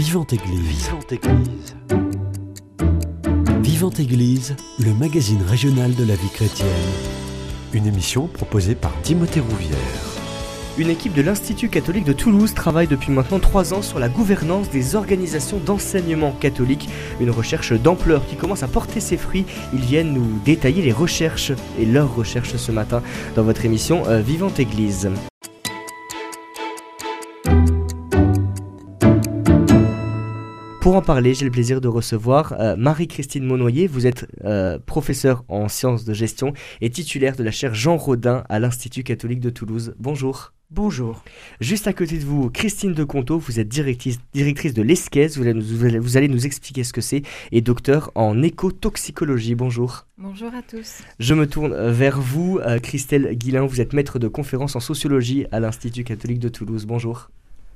Vivante Église. Vivante Église. Vivante Église, le magazine régional de la vie chrétienne. Une émission proposée par Timothée Rouvière. Une équipe de l'Institut catholique de Toulouse travaille depuis maintenant trois ans sur la gouvernance des organisations d'enseignement catholique, une recherche d'ampleur qui commence à porter ses fruits. Ils viennent nous détailler les recherches et leurs recherches ce matin dans votre émission euh, Vivante Église. Pour en parler, j'ai le plaisir de recevoir euh, Marie-Christine Monnoyer. Vous êtes euh, professeure en sciences de gestion et titulaire de la chaire Jean Rodin à l'Institut catholique de Toulouse. Bonjour. Bonjour. Juste à côté de vous, Christine de Conto, vous êtes directrice, directrice de l'ESCES, vous, allez nous- vous allez- vous allez nous expliquer ce que c'est, et docteur en écotoxicologie. Bonjour. Bonjour à tous. Je me tourne euh, vers vous, euh, Christelle Guillain, vous êtes maître de conférence en sociologie à l'Institut catholique de Toulouse. Bonjour.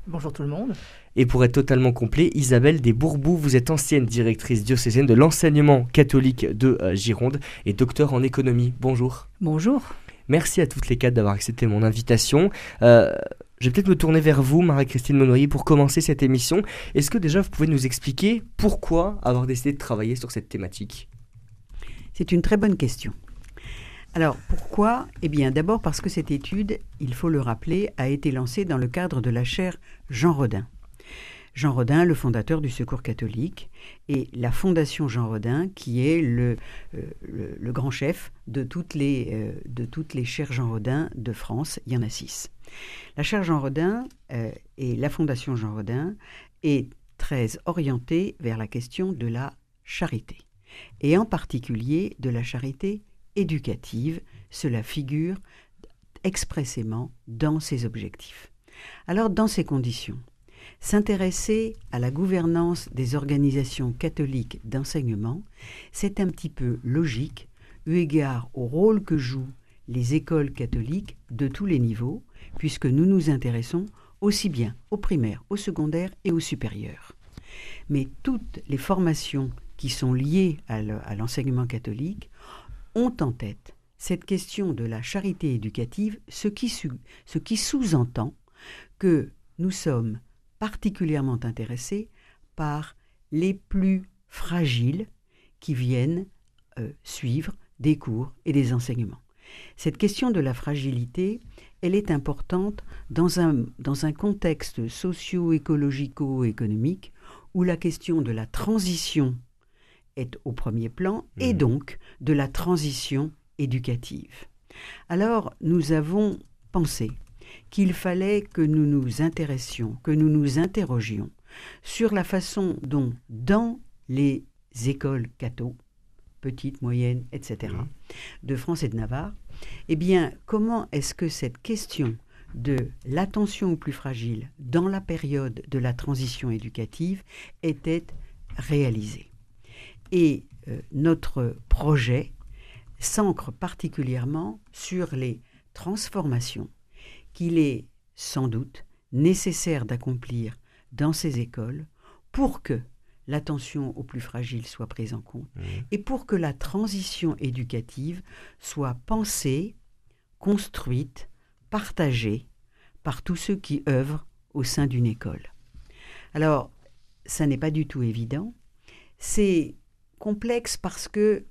Bonjour tout le monde. Et pour être totalement complet, Isabelle Desbourbous, vous êtes ancienne directrice diocésaine de l'enseignement catholique de euh, Gironde et docteur en économie. Bonjour. Bonjour. Merci à toutes les quatre d'avoir accepté mon invitation. Euh, je vais peut-être me tourner vers vous, Marie-Christine Monnoyer, pour commencer cette émission. Est-ce que déjà vous pouvez nous expliquer pourquoi avoir décidé de travailler sur cette thématique? C'est une très bonne question. Alors pourquoi? Eh bien d'abord parce que cette étude, il faut le rappeler, a été lancée dans le cadre de la chaire Jean Rodin. Jean Rodin, le fondateur du Secours catholique, et la Fondation Jean Rodin, qui est le, euh, grand chef de toutes, les, euh, Jean Rodin de France. Il y en a six. La chaire Jean Rodin euh, et la Fondation Jean Rodin est très orientée vers la question de la charité, et en particulier de la charité éducative. Cela figure expressément dans ses objectifs. Alors, dans ces conditions, s'intéresser à la gouvernance des organisations catholiques d'enseignement, c'est un petit peu logique eu égard au rôle que jouent les écoles catholiques de tous les niveaux, puisque nous nous intéressons aussi bien au primaire, au secondaire et au supérieur. Mais toutes les formations qui sont liées à l'enseignement catholique ont en tête cette question de la charité éducative, ce qui, sous-entend que nous sommes particulièrement intéressés par les plus fragiles qui viennent euh, suivre des cours et des enseignements. Cette question de la fragilité, elle est importante dans un, dans un contexte socio-écologico-économique où la question de la transition est au premier plan et Mhm. donc de la transition éducative. Alors, nous avons pensé qu'il fallait que nous nous intéressions, que nous nous interrogions sur la façon dont, dans les écoles catho, petites, moyennes, etc., Mhm. de France et de Navarre, eh bien, comment est-ce que cette question de l'attention aux plus fragiles dans la période de la transition éducative était réalisée? Et euh, notre projet s'ancre particulièrement sur les transformations qu'il est sans doute nécessaire d'accomplir dans ces écoles pour que l'attention aux plus fragiles soit prise en compte et pour que la transition éducative soit pensée, construite, partagée par tous ceux qui œuvrent au sein d'une école. Alors, ça n'est pas du tout évident. C'est complexe parce que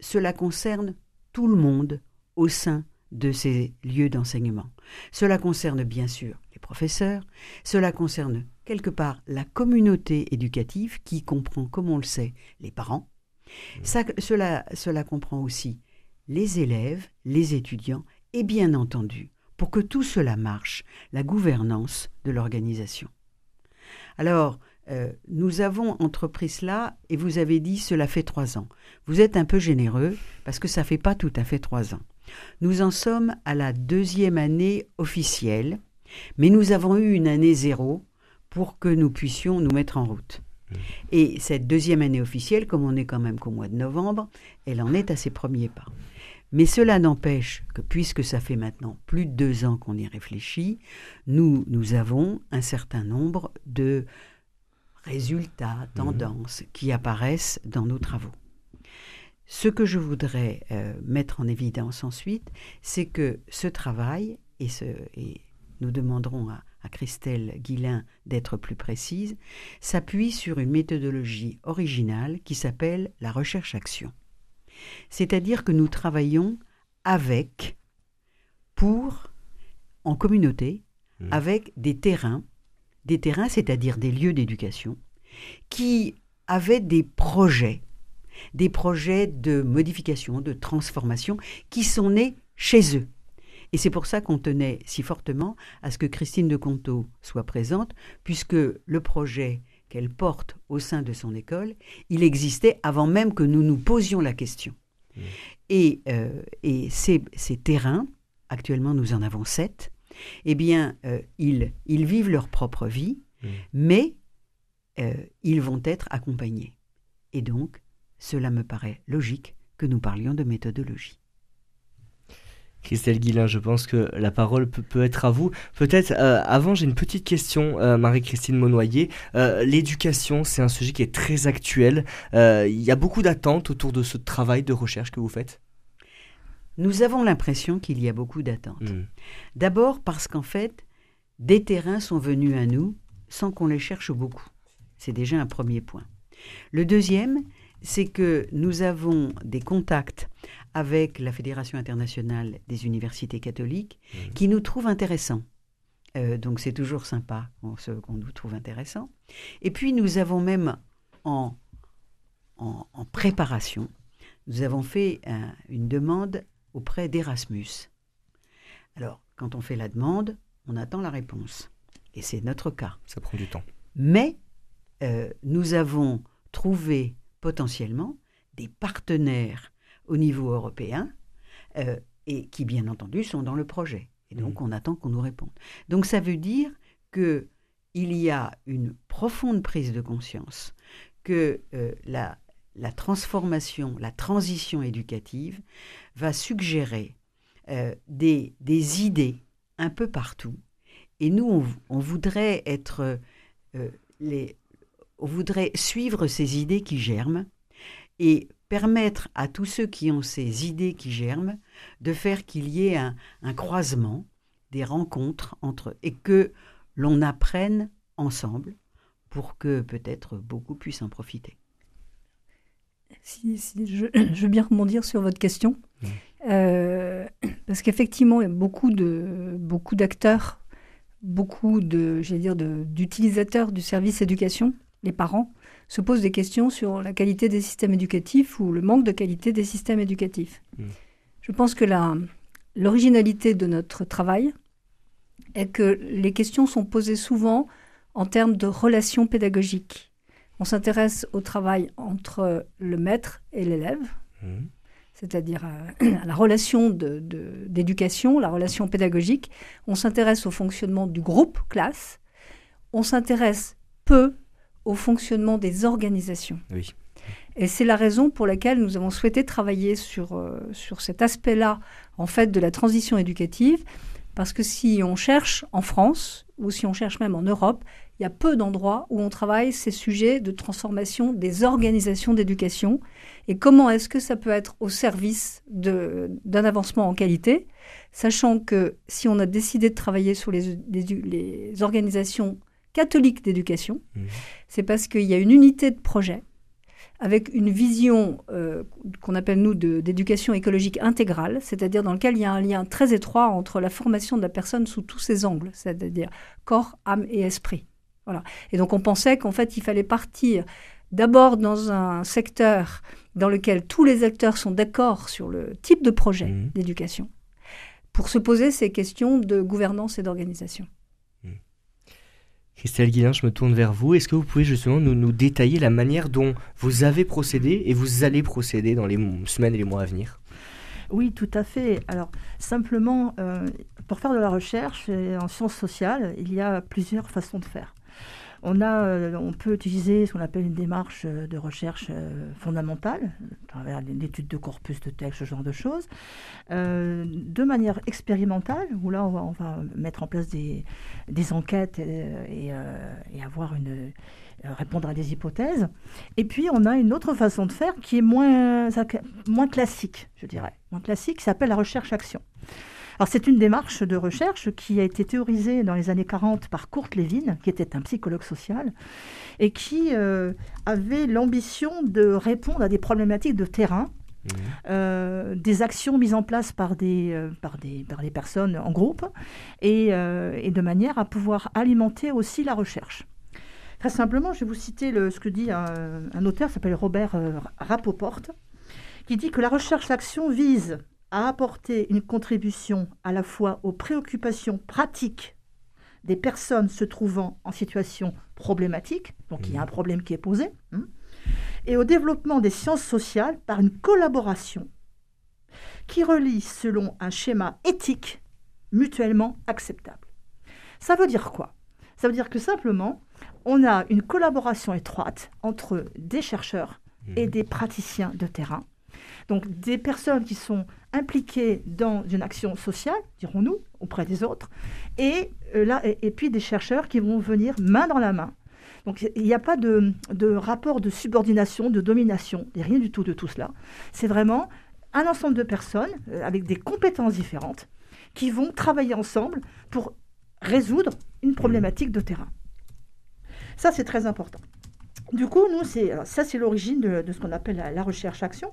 cela concerne tout le monde au sein de ces lieux d'enseignement. Cela concerne bien sûr les professeurs, cela concerne quelque part la communauté éducative qui comprend, comme on le sait, les parents. Cela, cela comprend aussi les élèves, les étudiants et bien entendu, pour que tout cela marche, la gouvernance de l'organisation. Alors, euh, nous avons entrepris cela et vous avez dit cela fait trois ans. Vous êtes un peu généreux parce que ça fait pas tout à fait trois ans. Nous en sommes à la deuxième année officielle, mais nous avons eu une année zéro pour que nous puissions nous mettre en route. Et cette deuxième année officielle, comme on n'est quand même qu'au mois de novembre, elle en est à ses premiers pas. Mais cela n'empêche que puisque ça fait maintenant plus de deux ans qu'on y réfléchit, nous, nous avons un certain nombre de résultats, tendances qui apparaissent dans nos travaux. Ce que je voudrais euh, mettre en évidence ensuite, c'est que ce travail et, ce, et nous demanderons à, à Christelle Guillain d'être plus précise, s'appuie sur une méthodologie originale qui s'appelle la recherche-action. C'est-à-dire que nous travaillons avec, pour, en communauté, Mmh. avec des terrains, des terrains, c'est-à-dire des lieux d'éducation, qui avaient des projets, des projets de modification, de transformation, qui sont nés chez eux. Et c'est pour ça qu'on tenait si fortement à ce que Christine de Conto soit présente, puisque le projet qu'elle porte au sein de son école, il existait avant même que nous nous posions la question. Mmh. Et, euh, et ces, ces terrains, actuellement nous en avons sept, eh bien, euh, ils, ils vivent leur propre vie, Mmh. mais euh, ils vont être accompagnés. Et donc, cela me paraît logique que nous parlions de méthodologie. Christelle Guillain, je pense que la parole peut, peut être à vous. Peut-être euh, avant, j'ai une petite question, euh, Marie-Christine Monnoyer. Euh, L'éducation, c'est un sujet qui est très actuel. Il y a beaucoup d'attentes autour de ce travail de recherche que vous faites? Nous avons l'impression qu'il y a beaucoup d'attentes. Mmh. D'abord parce qu'en fait, des terrains sont venus à nous sans qu'on les cherche beaucoup. C'est déjà un premier point. Le deuxième, c'est que nous avons des contacts avec la Fédération internationale des universités catholiques Mhm. qui nous trouvent intéressants. Euh, donc c'est toujours sympa qu'on nous trouve intéressants. Et puis nous avons même en, en, en préparation, nous avons fait un- une demande auprès d'Erasmus. Alors, quand on fait la demande, on attend la réponse. Et c'est notre cas. Ça prend du temps. Mais euh, nous avons trouvé potentiellement des partenaires au niveau européen euh, et qui, bien entendu, sont dans le projet. Et donc, on attend qu'on nous réponde. Donc, ça veut dire que il y a une profonde prise de conscience que euh, la, la transformation, la transition éducative va suggérer euh, des, idées un peu partout. Et nous, on, voudrait être euh, on voudrait suivre ces idées qui germent et permettre à tous ceux qui ont ces idées qui germent de faire qu'il y ait un, un croisement, des rencontres entre et que l'on apprenne ensemble pour que peut-être beaucoup puissent en profiter. Si, si, je, je veux bien rebondir sur votre question. Mmh. Euh, parce qu'effectivement, il y a beaucoup de beaucoup d'acteurs, beaucoup de, j'allais dire, d'utilisateurs du service éducation, les parents, se posent des questions sur la qualité des systèmes éducatifs ou le manque de qualité des systèmes éducatifs. Mmh. Je pense que la- l'originalité de notre travail est que les questions sont posées souvent en termes de relations pédagogiques. On s'intéresse au travail entre le maître et l'élève, Mmh. c'est-à-dire à, à la relation d'éducation, la relation pédagogique. On s'intéresse au fonctionnement du groupe classe. On s'intéresse peu au fonctionnement des organisations. Oui. Et c'est la raison pour laquelle nous avons souhaité travailler sur, euh, sur cet aspect-là, en fait, de la transition éducative, parce que si on cherche en France, ou si on cherche même en Europe, il y a peu d'endroits où on travaille ces sujets de transformation des organisations d'éducation, et comment est-ce que ça peut être au service d'un avancement en qualité, sachant que si on a décidé de travailler sur les, les- les organisations catholiques d'éducation, Mmh. c'est parce qu'il y a une unité de projet avec une vision euh, qu'on appelle nous de- d'éducation écologique intégrale, c'est-à-dire dans lequel il y a un lien très étroit entre la formation de la personne sous tous ses angles, c'est-à-dire corps, âme et esprit. Voilà. Et donc on pensait qu'en fait il fallait partir d'abord dans un secteur dans lequel tous les acteurs sont d'accord sur le type de projet Mhm. d'éducation, pour se poser ces questions de gouvernance et d'organisation. Christelle Guillain, je me tourne vers vous. Est-ce que vous pouvez justement nous, nous détailler la manière dont vous avez procédé et vous allez procéder dans les semaines et les mois à venir? Oui, tout à fait. Alors, simplement, euh, pour faire de la recherche en sciences sociales, il y a plusieurs façons de faire. On, a, euh, on peut utiliser ce qu'on appelle une démarche euh, de recherche euh, fondamentale, à travers l'étude de corpus de texte, ce genre de choses, de manière expérimentale, où là, on va, mettre en place des, enquêtes et, avoir une, répondre à des hypothèses. Et puis, on a une autre façon de faire qui est moins, moins classique, je dirais. Moins classique, qui s'appelle la recherche-action. Alors c'est une démarche de recherche qui a été théorisée dans les années 40 par Kurt Lewin, qui était un psychologue social, et qui euh, avait l'ambition de répondre à des problématiques de terrain mmh. euh, des actions mises en place par des, euh, par des, par des personnes en groupe et, et, de manière à pouvoir alimenter aussi la recherche. Très simplement, je vais vous citer le, ce que dit un, un auteur, s'appelle Robert Rapoport, qui dit que la recherche-action vise à apporter une contribution à la fois aux préoccupations pratiques des personnes se trouvant en situation problématique, donc il y a un mmh. problème qui est posé, hein, et au développement des sciences sociales par une collaboration qui relie selon un schéma éthique mutuellement acceptable. Ça veut dire quoi? Ça veut dire que simplement, on a une collaboration étroite entre des chercheurs et mmh. des praticiens de terrain donc des personnes qui sont impliquées dans une action sociale, dirons-nous, auprès des autres, et, euh, là, et, puis des chercheurs qui vont venir main dans la main. Donc il n'y a pas de, rapport de subordination, de domination, il rien du tout de tout cela. C'est vraiment un ensemble de personnes euh, avec des compétences différentes qui vont travailler ensemble pour résoudre une problématique de terrain. Ça, c'est très important. Du coup, nous, ça, c'est l'origine de, ce qu'on appelle la recherche-action.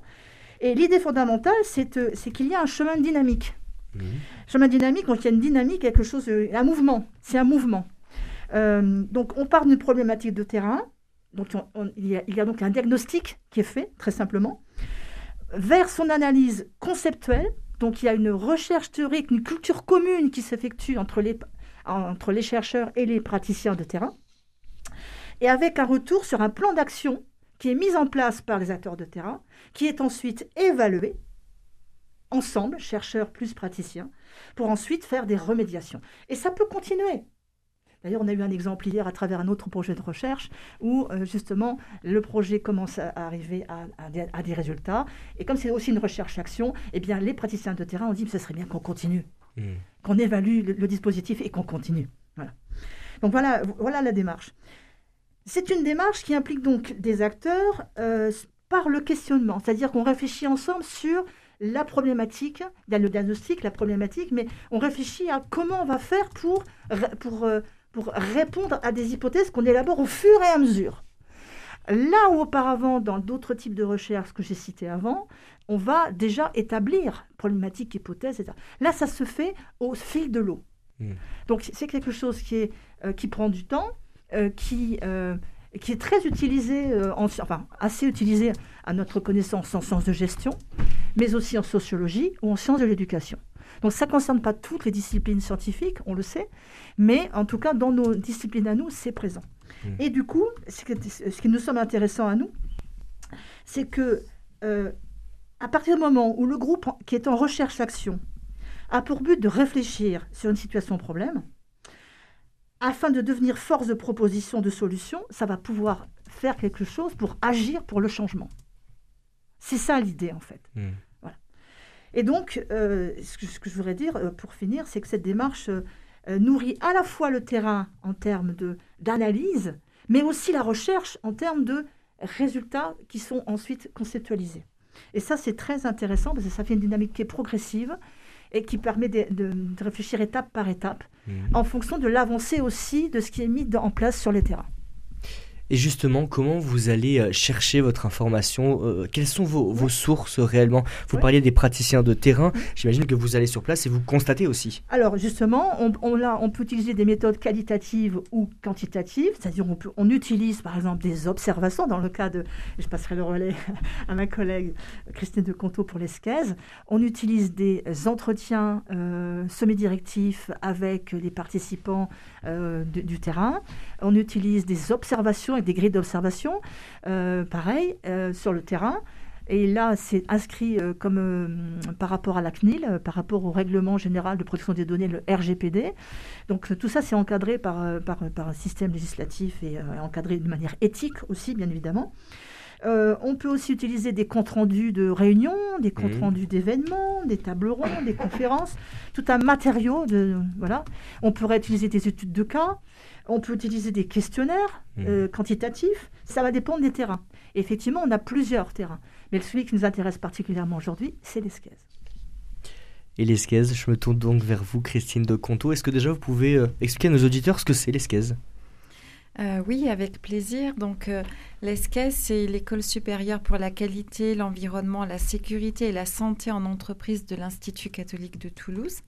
Et l'idée fondamentale, c'est qu'il y a un chemin dynamique. Mmh. Chemin dynamique, donc il y a une dynamique, quelque chose, euh, un mouvement. C'est un mouvement. Euh, donc on part d'une problématique de terrain. Donc il, y a, donc un diagnostic qui est fait, très simplement, vers son analyse conceptuelle. Donc il y a une recherche théorique, une culture commune qui s'effectue entre les, entre les chercheurs et les praticiens de terrain. Et avec un retour sur un plan d'action qui est mise en place par les acteurs de terrain, qui est ensuite évaluée ensemble, chercheurs plus praticiens, pour ensuite faire des remédiations. Et ça peut continuer. D'ailleurs, on a eu un exemple hier à travers un autre projet de recherche où euh, justement le projet commence à arriver à, des, résultats. Et comme c'est aussi une recherche-action, eh bien les praticiens de terrain ont dit que ce serait bien qu'on continue, mmh. qu'on évalue le, le, dispositif et qu'on continue. Voilà. Donc voilà, voilà la démarche. C'est une démarche qui implique donc des acteurs euh, par le questionnement, c'est-à-dire qu'on réfléchit ensemble sur la problématique, le diagnostic, la problématique, mais on réfléchit à comment on va faire pour, pour, euh, pour répondre à des hypothèses qu'on élabore au fur et à mesure. Là où auparavant, dans d'autres types de recherches que j'ai cités avant, on va déjà établir problématique, hypothèse, etc. Là, ça se fait au fil de l'eau. Hmm. Donc c'est quelque chose qui, est, euh, qui prend du temps, qui, euh, qui est très utilisé, euh, enfin assez utilisé à notre connaissance en sciences de gestion, mais aussi en sociologie ou en sciences de l'éducation. Donc ça ne concerne pas toutes les disciplines scientifiques, on le sait, mais en tout cas dans nos disciplines à nous, c'est présent. Mmh. Et du coup, ce qui nous semble intéressant à nous, c'est que à partir du moment où le groupe qui est en recherche-action a pour but de réfléchir sur une situation problème, afin de devenir force de proposition, de solution, ça va pouvoir faire quelque chose pour agir pour le changement. C'est ça l'idée en fait. Hmm. Et donc, euh, ce, que, je voudrais dire euh, pour finir, c'est que cette démarche euh, nourrit à la fois le terrain en termes d'analyse, mais aussi la recherche en termes de résultats qui sont ensuite conceptualisés. Et ça, c'est très intéressant parce que ça fait une dynamique qui est progressive et qui permet de, réfléchir étape par étape mmh. en fonction de l'avancée aussi de ce qui est mis en place sur les terrains. Et justement, comment vous allez euh, chercher votre information euh, Quelles sont vos, sources réellement? Vous parliez des praticiens de terrain. J'imagine que vous allez sur place et vous constatez aussi. Alors justement, on, on peut utiliser des méthodes qualitatives ou quantitatives. C'est-à-dire on, on utilise par exemple des observations. Dans le cas de, je passerai le relais à ma collègue Christine de Conto pour l'esquèze. On utilise des entretiens euh, semi-directifs avec les participants du terrain. On utilise des observations avec des grilles d'observation, euh, pareil, euh, sur le terrain. Et là, c'est inscrit euh, comme par rapport à la CNIL, par rapport au règlement général de protection des données, le RGPD. Donc tout ça, c'est encadré par, par, par, un système législatif et encadré de manière éthique aussi, bien évidemment. On peut aussi utiliser des comptes rendus de réunions, des comptes mmh. rendus d'événements, des tables rondes, des conférences, tout un matériau de voilà. On pourrait utiliser des études de cas. On peut utiliser des questionnaires mmh. euh, quantitatifs, ça va dépendre des terrains. effectivement, on a plusieurs terrains. Mais celui qui nous intéresse particulièrement aujourd'hui, c'est l'esquèze. et l'esquèze. Je me tourne donc vers vous, Christine de Conto. Est-ce que déjà vous pouvez expliquer à nos auditeurs ce que c'est l'esquèze euh, oui, avec plaisir. Donc, euh, c'est l'École supérieure pour la qualité, l'environnement, la sécurité et la santé en entreprise de l'Institut catholique de Toulouse.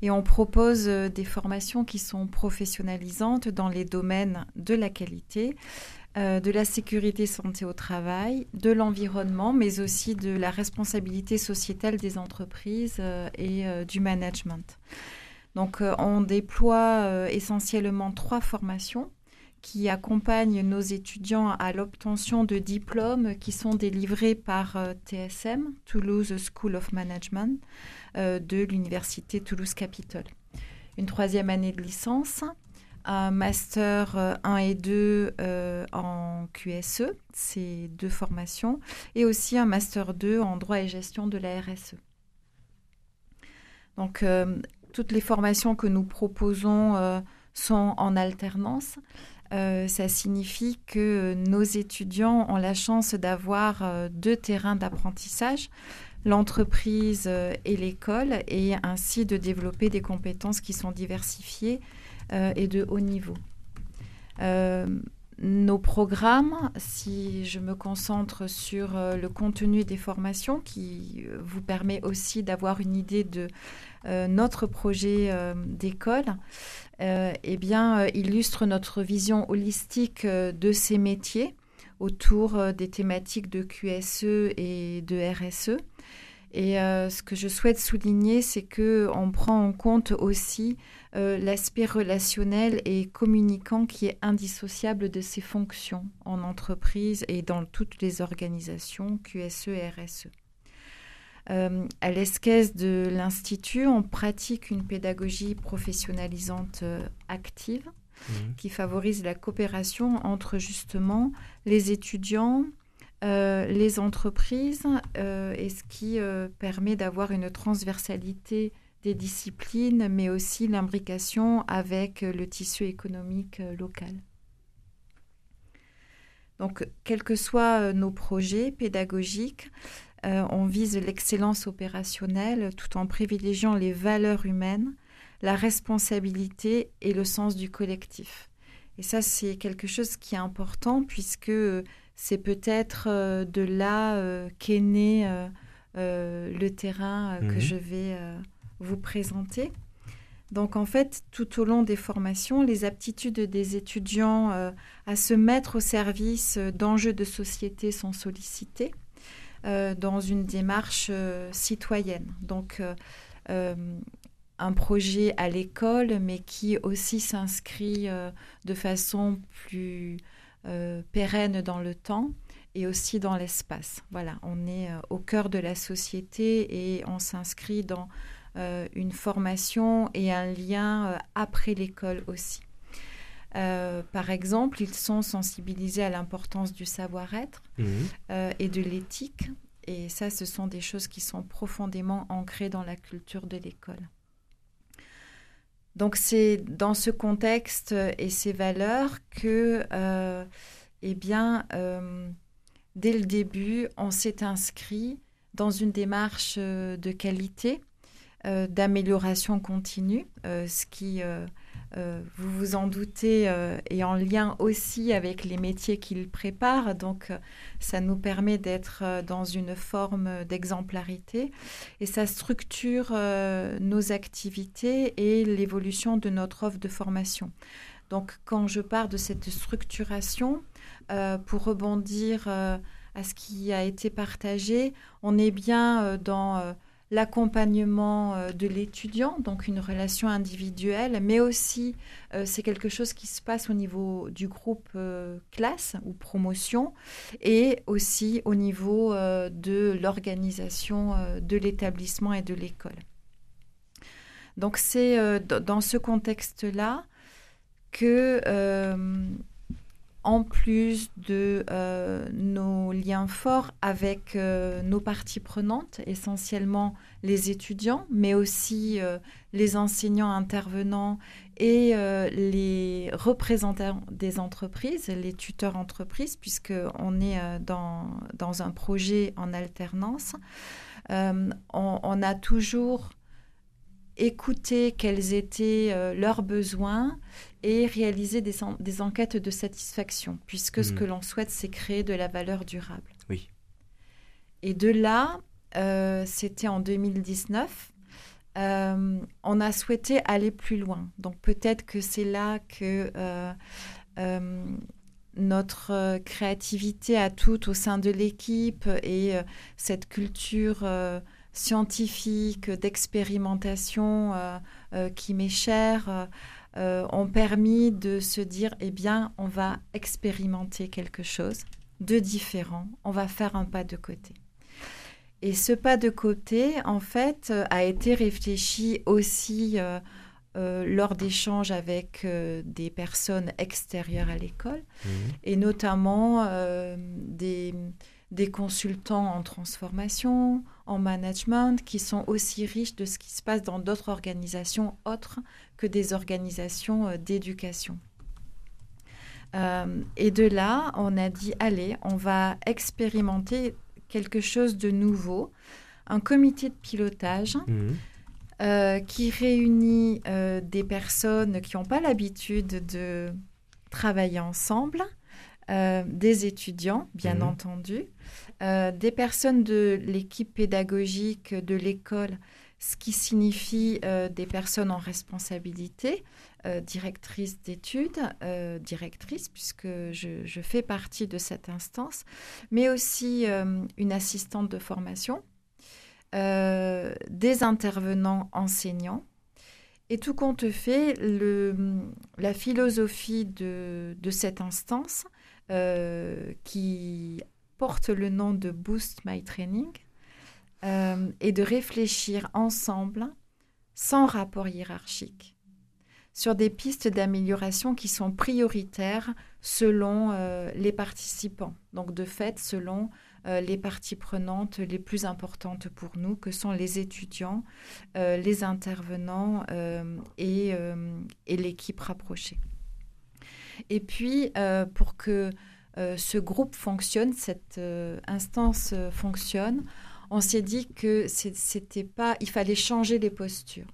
Et on propose euh, des formations qui sont professionnalisantes dans les domaines de la qualité, de la sécurité santé au travail, de l'environnement, mais aussi de la responsabilité sociétale des entreprises et du management. Donc, on déploie essentiellement trois formations qui accompagne nos étudiants à l'obtention de diplômes qui sont délivrés par euh, TSM, Toulouse School of Management, euh, de l'Université Toulouse Capitole. Une troisième année de licence, un master 1 euh, et 2 en QSE, c'est deux formations, et aussi un master 2 en droit et gestion de la RSE. Donc, toutes les formations que nous proposons sont en alternance. Euh, ça signifie que nos étudiants ont la chance d'avoir euh, deux terrains d'apprentissage, l'entreprise euh, et l'école, et ainsi de développer des compétences qui sont diversifiées et de haut niveau. nos programmes, si je me concentre sur le contenu des formations, qui vous permet aussi d'avoir une idée de notre projet d'école, eh bien, euh, illustre notre vision holistique euh, de ces métiers autour des thématiques de QSE et de RSE. Et ce que je souhaite souligner, c'est que on prend en compte aussi l'aspect relationnel et communicant qui est indissociable de ces fonctions en entreprise et dans toutes les organisations QSE et RSE. Euh, à l'esquisse de l'Institut, on pratique une pédagogie professionnalisante euh, active mhm. qui favorise la coopération entre justement les étudiants, euh, les entreprises, et ce qui permet d'avoir une transversalité des disciplines, mais aussi l'imbrication avec le tissu économique local. Donc, quels que soient nos projets pédagogiques, euh, on vise l'excellence opérationnelle tout en privilégiant les valeurs humaines, la responsabilité et le sens du collectif. Et ça, c'est quelque chose qui est important puisque c'est peut-être euh, de là euh, qu'est né le terrain que mhm. je vais vous présenter. Donc en fait, tout au long des formations, les aptitudes des étudiants à se mettre au service d'enjeux de société sont sollicitées. Euh, dans une démarche euh, citoyenne. Donc, euh, un projet à l'école, mais qui aussi s'inscrit de façon plus pérenne dans le temps et aussi dans l'espace. Voilà, on est au cœur de la société et on s'inscrit dans une formation et un lien après l'école aussi. Euh, par exemple, ils sont sensibilisés à l'importance du savoir-être mhm. euh, et de l'éthique. Et ça, ce sont des choses qui sont profondément ancrées dans la culture de l'école. Donc c'est dans ce contexte et ces valeurs que, euh, eh bien, dès le début, on s'est inscrit dans une démarche de qualité, d'amélioration continue, ce qui euh, vous vous en doutez, euh, est en lien aussi avec les métiers qu'il prépare. Donc, euh, ça nous permet d'être dans une forme d'exemplarité et ça structure nos activités et l'évolution de notre offre de formation. Donc, quand je pars de cette structuration, pour rebondir à ce qui a été partagé, on est bien dans l'accompagnement euh, de l'étudiant, donc une relation individuelle, mais aussi euh, c'est quelque chose qui se passe au niveau du groupe euh, classe ou promotion et aussi au niveau de l'organisation de l'établissement et de l'école. Donc c'est dans ce contexte-là que en plus de euh, nos liens forts avec euh, nos parties prenantes, essentiellement les étudiants, mais aussi euh, les enseignants intervenants et les représentants des entreprises, les tuteurs entreprises, puisqu'on est dans, dans, un projet en alternance. On, on, a toujours écouter quels étaient leurs besoins et réaliser des, des, enquêtes de satisfaction, puisque ce hmm. que l'on souhaite, c'est créer de la valeur durable. Oui. Et de là, c'était en 2019, euh, on a souhaité aller plus loin. Donc peut-être que c'est là que euh, euh, notre créativité à toutes au sein de l'équipe et cette culture scientifique d'expérimentation qui m'est chère ont permis de se dire, eh bien, on va expérimenter quelque chose de différent, on va faire un pas de côté. Et ce pas de côté, en fait, euh, a été réfléchi aussi euh, euh, lors d'échanges avec des personnes extérieures à l'école, mmh. et notamment des, des, consultants en transformation, en management, qui sont aussi riches de ce qui se passe dans d'autres organisations autres que des organisations d'éducation. et de là, on a dit, allez, on va expérimenter quelque chose de nouveau, un comité de pilotage mhm. euh, qui réunit euh, des personnes qui n'ont pas l'habitude de travailler ensemble, euh, des étudiants, bien mhm. entendu, des personnes de l'équipe pédagogique de l'école, ce qui signifie des personnes en responsabilité, euh, directrice d'études, euh, directrice, puisque je, fais partie de cette instance, mais aussi euh, une assistante de formation, des intervenants enseignants. Et tout compte fait, le, la philosophie de, de cette instance, qui porte le nom de Boost My Training, est de réfléchir ensemble sans rapport hiérarchique sur des pistes d'amélioration qui sont prioritaires selon euh, les participants. Donc de fait, selon euh, les parties prenantes les plus importantes pour nous, que sont les étudiants, euh, les intervenants et, et l'équipe rapprochée. Et puis, pour que ce groupe fonctionne, cette instance fonctionne, on s'est dit que c'était pas, il fallait changer les postures.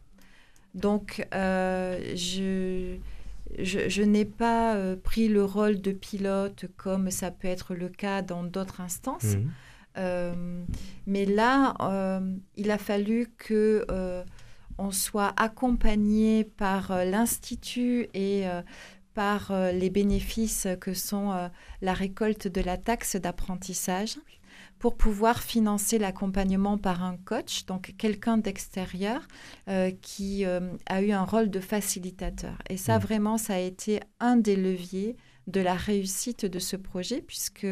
Donc, euh, je, je, n'ai pas euh, pris le rôle de pilote comme ça peut être le cas dans d'autres instances. Euh, mais là, il a fallu que on soit accompagné par l'Institut et par les bénéfices que sont la récolte de la taxe d'apprentissage pour pouvoir financer l'accompagnement par un coach, donc quelqu'un d'extérieur euh, qui euh, a eu un rôle de facilitateur. Et ça, mmh. vraiment, ça a été un des leviers de la réussite de ce projet, puisque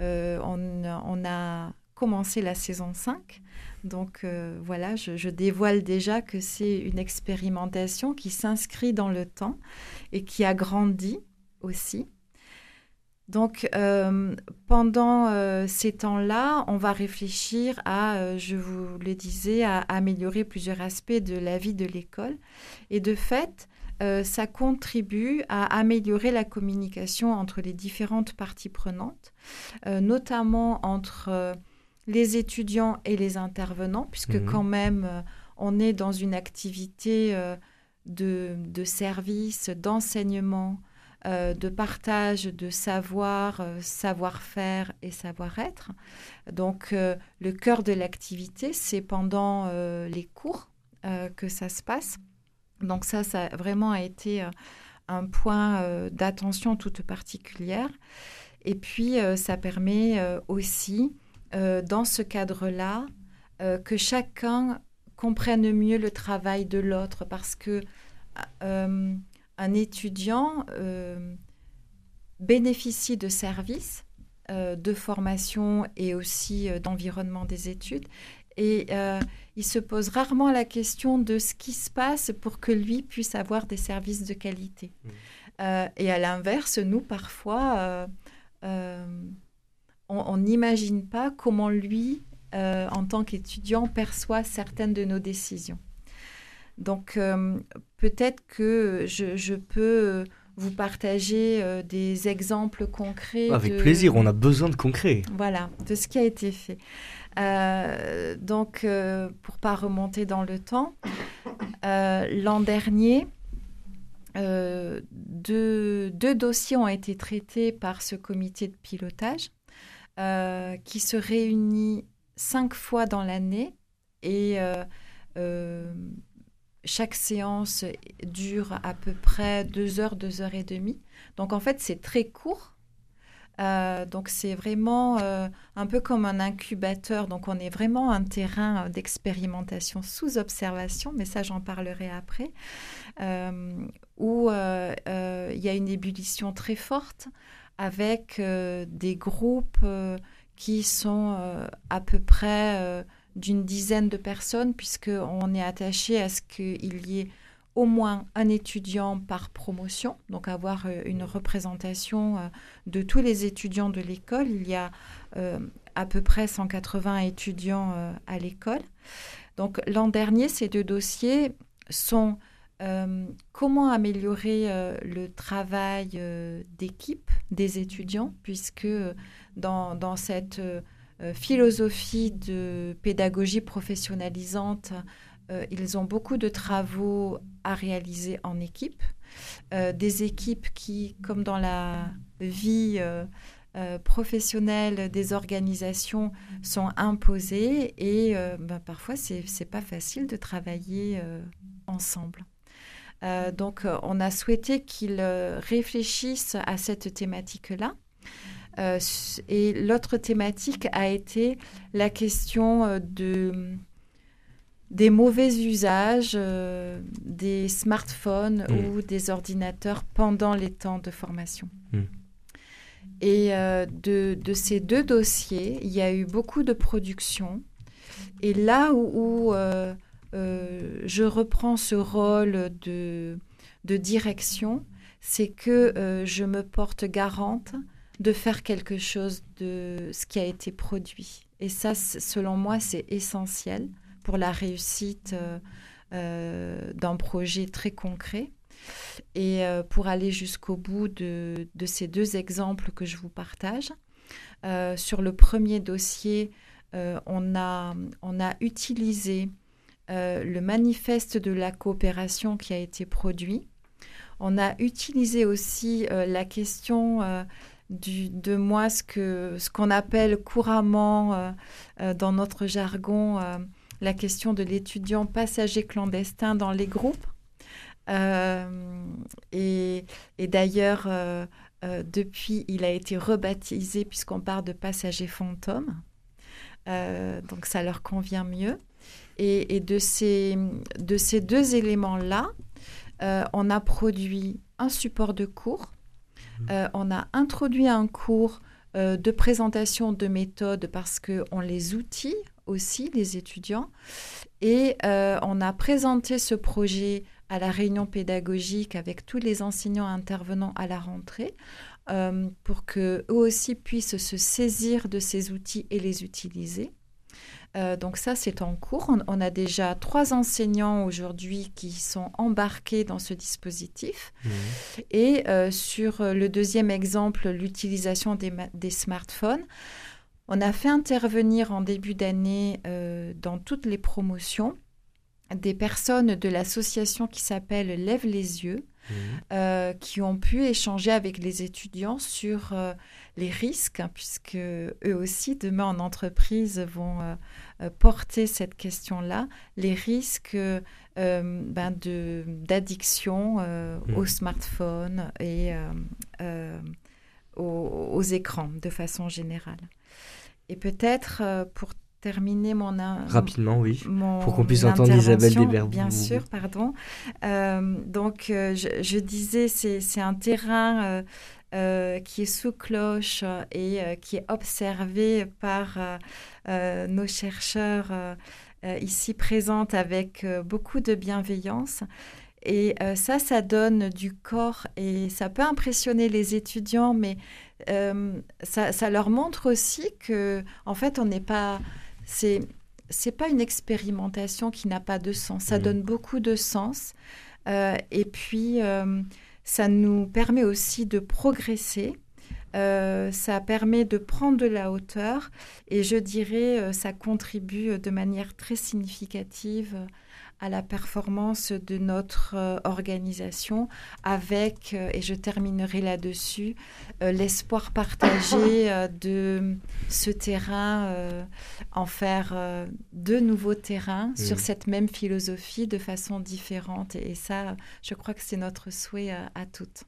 euh, on, a commencé la saison 5. Donc voilà, je, dévoile déjà que c'est une expérimentation qui s'inscrit dans le temps et qui a grandi aussi. Donc, euh, pendant euh, ces temps-là, on va réfléchir à, euh, je vous le disais, à améliorer plusieurs aspects de la vie de l'école. Et de fait, ça contribue à améliorer la communication entre les différentes parties prenantes, notamment entre les étudiants et les intervenants, puisque mmh. quand même, on est dans une activité de, de service, d'enseignement, euh, de partage de savoir, euh, savoir-faire et savoir-être. Donc euh, le cœur de l'activité, c'est pendant les cours que ça se passe. Donc ça, ça a vraiment été un point d'attention toute particulière. Et puis, ça permet aussi, dans ce cadre-là, que chacun comprenne mieux le travail de l'autre parce que un étudiant euh, bénéficie de services, euh, de formation et aussi euh, d'environnement des études. Et il se pose rarement la question de ce qui se passe pour que lui puisse avoir des services de qualité. Mmh. et à l'inverse, nous, parfois, on n'imagine pas comment lui, en tant qu'étudiant, perçoit certaines de nos décisions. Donc euh, peut-être que je, peux vous partager euh, des exemples concrets. Avec plaisir, on a besoin de concret. Voilà, de ce qui a été fait. Euh, donc, pour pas remonter dans le temps, l'an dernier, deux, deux, dossiers ont été traités par ce comité de pilotage qui se réunit cinq fois dans l'année et chaque séance dure à peu près deux heures, deux heures et demie. Donc en fait, c'est très court. Euh, donc c'est vraiment euh, un peu comme un incubateur. Donc on est vraiment un terrain d'expérimentation sous observation, mais ça j'en parlerai après, euh, où il y a une ébullition très forte avec des groupes qui sont à peu près d'une dizaine de personnes, puisqu'on est attaché à ce qu'il y ait au moins un étudiant par promotion, donc avoir euh, une représentation euh, de tous les étudiants de l'école. Il y a euh, à peu près 180 étudiants à l'école. Donc l'an dernier, ces deux dossiers sont comment améliorer le travail d'équipe des étudiants, puisque dans, cette euh, philosophie de pédagogie professionnalisante, euh, ils ont beaucoup de travaux à réaliser en équipe. Euh, des équipes qui, comme dans la vie professionnelle des organisations, sont imposées et ben, parfois, ce n'est pas facile de travailler ensemble. Donc, on a souhaité qu'ils réfléchissent à cette thématique-là. Euh, et l'autre thématique a été la question euh, de, des mauvais usages euh, des smartphones hmm. ou des ordinateurs pendant les temps de formation. Hmm. Et de, de, ces deux dossiers, il y a eu beaucoup de production. Et là où, je reprends ce rôle de, de direction, c'est que je me porte garante de faire quelque chose de ce qui a été produit. Et ça, selon moi, c'est essentiel pour la réussite euh, euh, d'un projet très concret. Et euh, pour aller jusqu'au bout de, ces deux exemples que je vous partage, sur le premier dossier, on, a, on a utilisé le manifeste de la coopération qui a été produit. On a utilisé aussi la question de moi ce que ce qu'on appelle couramment euh, euh, dans notre jargon euh, la question de l'étudiant passager clandestin dans les groupes. et, d'ailleurs, depuis, il a été rebaptisé puisqu'on parle de passager fantôme. donc ça leur convient mieux. Et, et de, ces, de ces deux éléments-là, on a produit un support de cours euh, on a introduit un cours euh, de présentation de méthodes parce qu'on les outille aussi, les étudiants. Et euh, on a présenté ce projet à la réunion pédagogique avec tous les enseignants intervenants à la rentrée pour qu'eux aussi puissent se saisir de ces outils et les utiliser. Euh, donc ça, c'est en cours. On, a déjà trois enseignants aujourd'hui qui sont embarqués dans ce dispositif. Mmh. Et euh, sur le deuxième exemple, l'utilisation des, smartphones, on a fait intervenir en début d'année euh, dans toutes les promotions des personnes de l'association qui s'appelle Lève les yeux, mmh. qui ont pu échanger avec les étudiants sur les risques, hein, puisque eux aussi, demain en entreprise, vont euh, euh, porter cette question-là, les risques euh, ben d'addiction mmh. au smartphone et aux, écrans de façon générale. Et peut-être pour terminer mon rapidement oui. pour qu'on puisse entendre Isabelle Desberbeaux bien sûr pardon. Donc je, je, disais c'est un terrain qui est sous cloche et euh, qui est observé par euh, nos chercheurs ici présentes avec beaucoup de bienveillance. Et ça, ça donne du corps et ça peut impressionner les étudiants, mais ça, ça, leur montre aussi que, en fait, on n'est pas. C'est c'est pas une expérimentation qui n'a pas de sens. Ça mmh. donne beaucoup de sens. et puis, ça nous permet aussi de progresser. Euh, ça permet de prendre de la hauteur et je dirais euh, ça contribue de manière très significative à la performance de notre euh, organisation avec, euh, et je terminerai là-dessus, euh, l'espoir partagé de ce terrain, en faire de nouveaux terrains sur cette même philosophie de façon différente. Et, ça, je crois que c'est notre souhait à toutes.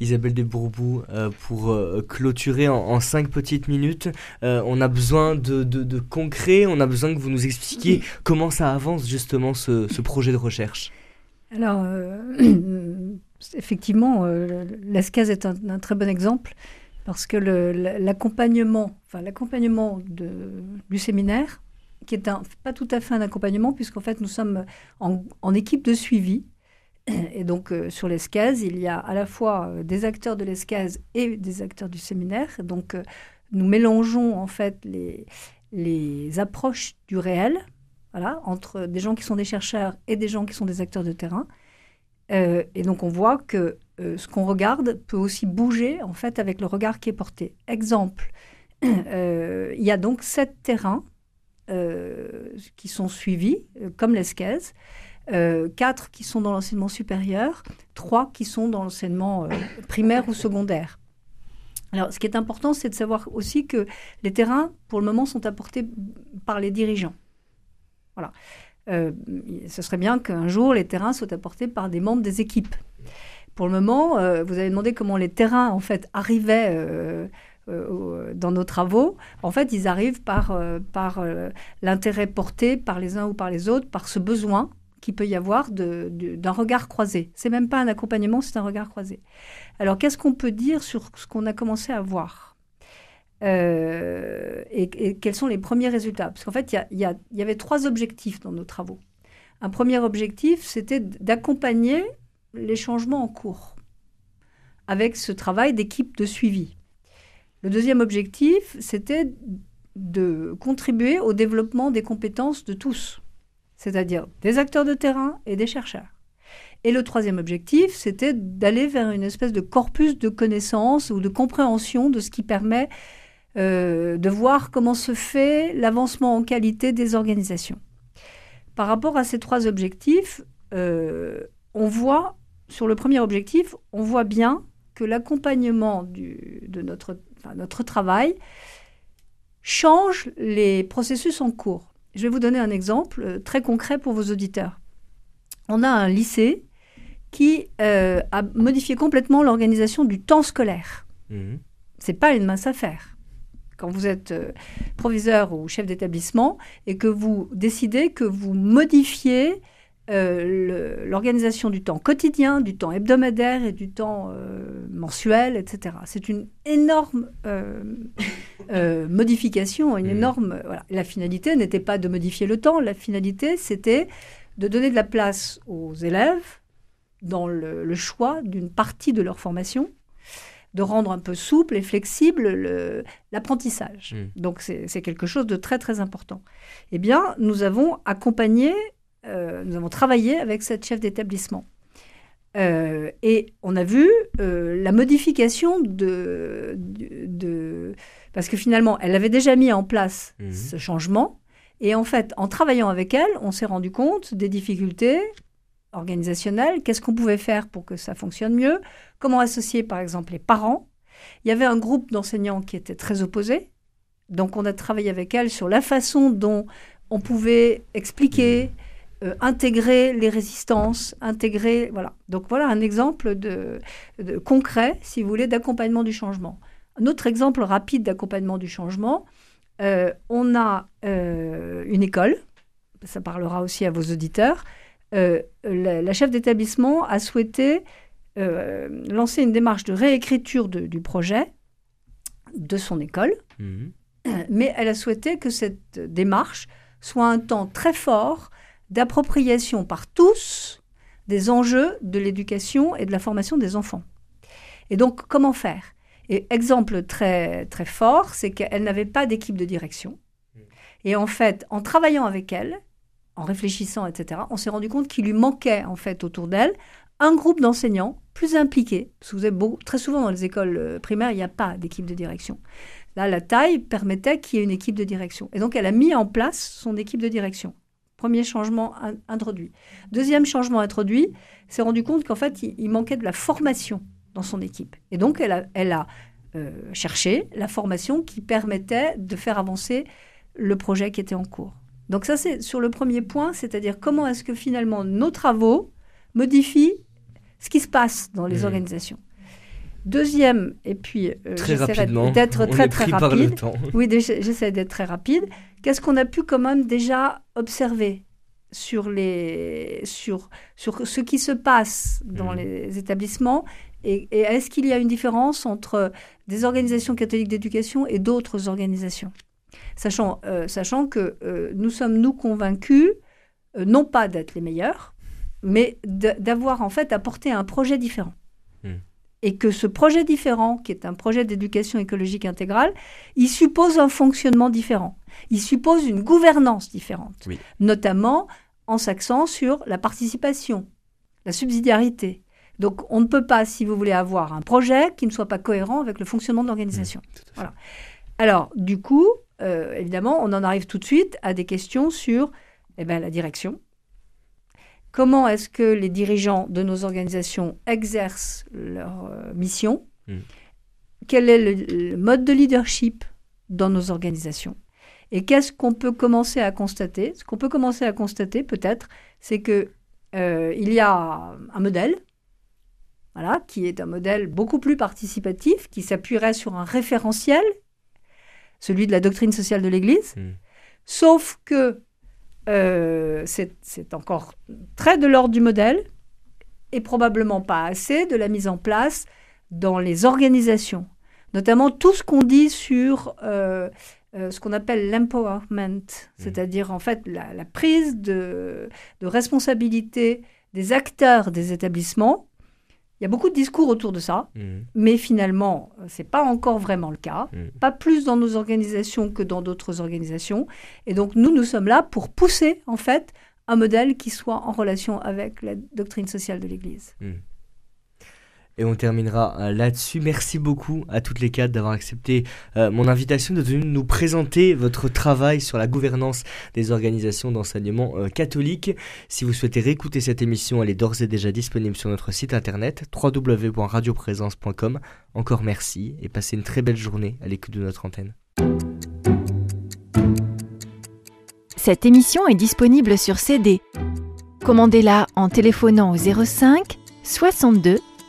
Isabelle de Bourbou, euh, pour euh, clôturer en, cinq petites minutes, euh, on a besoin de, de, concret, on a besoin que vous nous expliquiez comment ça avance justement ce, projet de recherche. Alors, effectivement, l'ESCAS est un, très bon exemple parce que l'accompagnement, enfin l'accompagnement du séminaire, qui est un, pas tout à fait un accompagnement puisqu'en fait nous sommes en, en équipe de suivi et donc euh, sur l'escase, il y a à la fois euh, des acteurs de l'escase et des acteurs du séminaire. Donc euh, nous mélangeons en fait les, approches du réel, voilà, entre des gens qui sont des chercheurs et des gens qui sont des acteurs de terrain. et donc on voit que ce qu'on regarde peut aussi bouger en fait avec le regard qui est porté. Exemple, il y a donc sept terrains qui sont suivis, comme l'escase. Euh, qui sont dans l'enseignement supérieur, trois qui sont dans l'enseignement euh, primaire ou secondaire. Alors, ce qui est important, c'est de savoir aussi que les terrains, pour le moment, sont apportés par les dirigeants. Voilà. Euh, ce serait bien qu'un jour, les terrains soient apportés par des membres des équipes. Pour le moment, vous avez demandé comment les terrains, en fait, arrivaient dans nos travaux. En fait, ils arrivent par l'intérêt porté par les uns ou par les autres, par ce besoin qu'il peut y avoir d'un regard croisé. C'est même pas un accompagnement, c'est un regard croisé. Alors, qu'est-ce qu'on peut dire sur ce qu'on a commencé à voir? Euh, et, quels sont les premiers résultats? Parce qu'en fait, il y, avait trois objectifs dans nos travaux. Un premier objectif, c'était d'accompagner les changements en cours avec ce travail d'équipe de suivi. Le deuxième objectif, c'était de contribuer au développement des compétences de tous c'est-à-dire des acteurs de terrain et des chercheurs. Et le troisième objectif, c'était d'aller vers une espèce de corpus de connaissances ou de compréhension de ce qui permet euh, de voir comment se fait l'avancement en qualité des organisations. Par rapport à ces trois objectifs, euh, on voit, sur le premier objectif, on voit bien que l'accompagnement de notre, notre travail change les processus en cours. Je vais vous donner un exemple euh, très concret pour vos auditeurs. On a un lycée qui euh, a modifié complètement l'organisation du temps scolaire. Mmh. C'est pas une mince affaire. Quand vous êtes euh, proviseur ou chef d'établissement et que vous décidez que vous modifiez l'organisation du temps quotidien, du temps hebdomadaire et du temps mensuel, etc. C'est une énorme euh, modification, une mmh. énorme. La finalité n'était pas de modifier le temps, la finalité c'était de donner de la place aux élèves dans le, choix d'une partie de leur formation, de rendre un peu souple et flexible l'apprentissage. Mmh. Donc c'est quelque chose de très très important. Eh bien, nous avons accompagné, euh, nous avons travaillé avec cette chef d'établissement. Euh, et on a vu la modification de, de, parce que finalement, elle avait déjà mis en place mhm. ce changement. Et en fait, en travaillant avec elle, on s'est rendu compte des difficultés organisationnelles. Qu'est-ce qu'on pouvait faire pour que ça fonctionne mieux? Comment associer, par exemple, les parents? Il y avait un groupe d'enseignants qui était très opposé. Donc, on a travaillé avec elle sur la façon dont on pouvait expliquer, mhm. Euh, intégrer les résistances, intégrer. Voilà. Donc, voilà un exemple de concret, si vous voulez, d'accompagnement du changement. Un autre exemple rapide d'accompagnement du changement, euh, on a euh, une école, ça parlera aussi à vos auditeurs. La, chef d'établissement a souhaité lancer une démarche de réécriture du projet de son école, mhm. mais elle a souhaité que cette démarche soit un temps très fort d'appropriation par tous des enjeux de l'éducation et de la formation des enfants. Et donc, comment faire? Et exemple très, très fort, c'est qu'elle n'avait pas d'équipe de direction. Et en fait, en travaillant avec elle, en réfléchissant, etc., on s'est rendu compte qu'il lui manquait, en fait, autour d'elle, un groupe d'enseignants plus impliqués. Parce que vous avez beau, très souvent dans les écoles euh, primaires, il n'y a pas d'équipe de direction. Là, la taille permettait qu'il y ait une équipe de direction. Et donc, elle a mis en place son équipe de direction. Premier changement introduit. Deuxième changement introduit, s'est rendu compte qu'en fait, il, manquait de la formation dans son équipe. Et donc, elle a, elle a euh, cherché la formation qui permettait de faire avancer le projet qui était en cours. Donc ça, c'est sur le premier point, c'est-à-dire comment est-ce que finalement nos travaux modifient ce qui se passe dans les mmh. organisations. Deuxième, et puis euh, j'essaierai d'être très très rapide. Oui, j'essaie d'être très rapide. Qu'est-ce qu'on a pu quand même déjà observer sur, les, sur, sur ce qui se passe dans mmh. les établissements? Et, est-ce qu'il y a une différence entre des organisations catholiques d'éducation et d'autres organisations? Sachant, euh, sachant que euh, nous sommes, nous, convaincus, non pas d'être les meilleurs, mais d'avoir en fait apporté un projet différent. Mmh et que ce projet différent, qui est un projet d'éducation écologique intégrale, il suppose un fonctionnement différent. Il suppose une gouvernance différente, notamment en s'accent sur la participation, la subsidiarité. Donc on ne peut pas, si vous voulez, avoir un projet qui ne soit pas cohérent avec le fonctionnement de l'organisation. Mmh, voilà. Alors, du coup, euh, évidemment, on en arrive tout de suite à des questions sur eh ben, la direction, comment est-ce que les dirigeants de nos organisations exercent leur euh, mission, hmm. quel est le, mode de leadership dans nos organisations. Et qu'est-ce qu'on peut commencer à constater Ce qu'on peut commencer à constater, peut-être, c'est que euh, il y a un modèle, voilà, qui est un modèle beaucoup plus participatif, qui s'appuierait sur un référentiel, celui de la doctrine sociale de l'Église, hmm. sauf que euh, c'est encore très de l'ordre du modèle et probablement pas assez de la mise en place dans les organisations, notamment tout ce qu'on dit sur euh, euh, ce qu'on appelle l'empowerment, mmh. c'est-à-dire en fait la, prise de, responsabilité des acteurs des établissements il y a beaucoup de discours autour de ça, mmh. mais finalement, ce n'est pas encore vraiment le cas. Mmh. Pas plus dans nos organisations que dans d'autres organisations. Et donc, nous, nous sommes là pour pousser, en fait, un modèle qui soit en relation avec la doctrine sociale de l'Église. Mmh. Et on terminera euh, là-dessus. Merci beaucoup à toutes les quatre d'avoir accepté euh, mon invitation de venir nous présenter votre travail sur la gouvernance des organisations d'enseignement euh, catholique. Si vous souhaitez réécouter cette émission, elle est d'ores et déjà disponible sur notre site internet www.radioprésence.com. Encore merci et passez une très belle journée à l'écoute de notre antenne. Cette émission est disponible sur CD. Commandez-la en téléphonant au 05 62